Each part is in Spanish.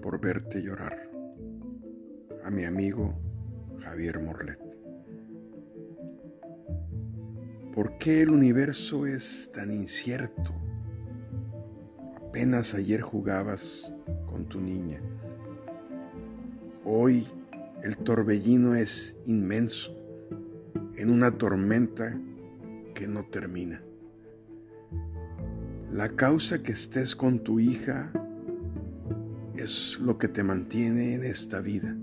por verte llorar. A mi amigo Javier Morlet. ¿Por qué el universo es tan incierto? Apenas ayer jugabas con tu niña. Hoy el torbellino es inmenso en una tormenta que no termina. La causa que estés con tu hija es lo que te mantiene en esta vida.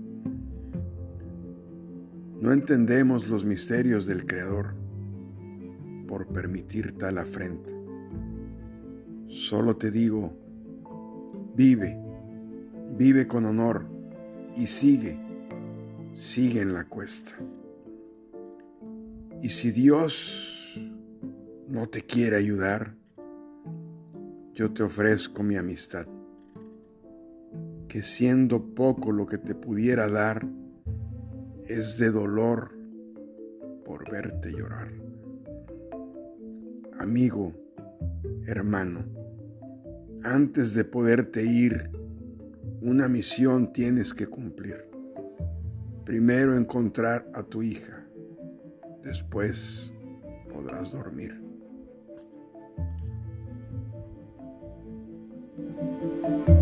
No entendemos los misterios del Creador por permitir tal afrenta. Solo te digo, vive, vive con honor y sigue, sigue en la cuesta. Y si Dios no te quiere ayudar, yo te ofrezco mi amistad, que siendo poco lo que te pudiera dar, es de dolor por verte llorar. Amigo, hermano, antes de poderte ir, una misión tienes que cumplir. Primero encontrar a tu hija, después podrás dormir. Thank you